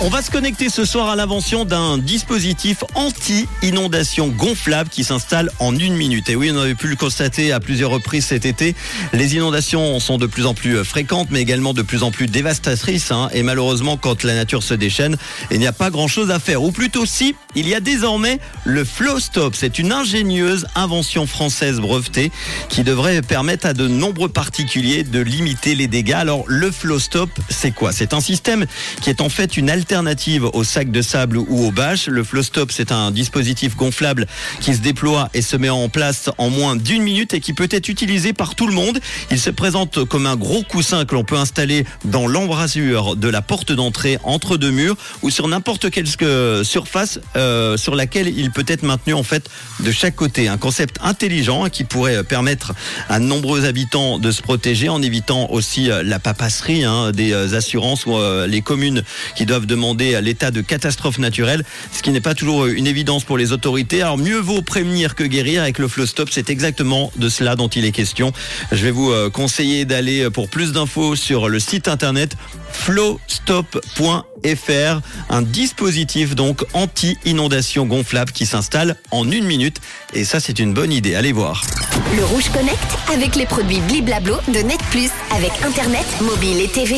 On va se connecter ce soir à l'invention d'un dispositif anti-inondation gonflable qui s'installe en une minute. Et oui, on avait pu le constater à plusieurs reprises cet été. Les inondations sont de plus en plus fréquentes, mais également de plus en plus dévastatrices. hein. Et malheureusement, quand la nature se déchaîne, il n'y a pas grand-chose à faire. Ou plutôt si, il y a désormais le Flow Stop. C'est une ingénieuse invention française brevetée qui devrait permettre à de nombreux particuliers de limiter les dégâts. Alors, le Flow Stop, c'est quoi? C'est un système qui est en fait une au sac de sable ou aux bâches. Le Flow Stop, c'est un dispositif gonflable qui se déploie et se met en place en moins d'une minute et qui peut être utilisé par tout le monde. Il se présente comme un gros coussin que l'on peut installer dans l'embrasure de la porte d'entrée entre deux murs ou sur n'importe quelle euh, surface euh, sur laquelle il peut être maintenu en fait de chaque côté. Un concept intelligent qui pourrait permettre à de nombreux habitants de se protéger en évitant aussi euh, la papasserie hein, des assurances ou les communes qui doivent demander à l'état de catastrophe naturelle, ce qui n'est pas toujours une évidence pour les autorités. Alors mieux vaut prévenir que guérir avec le Flow Stop, c'est exactement de cela dont il est question. Je vais vous euh, conseiller d'aller pour plus d'infos sur le site internet flowstop.fr, un dispositif donc anti-inondation gonflable qui s'installe en une minute et ça c'est une bonne idée, allez voir. Le Rouge Connect avec les produits Bliblablo de Net Plus avec Internet, mobile et TV.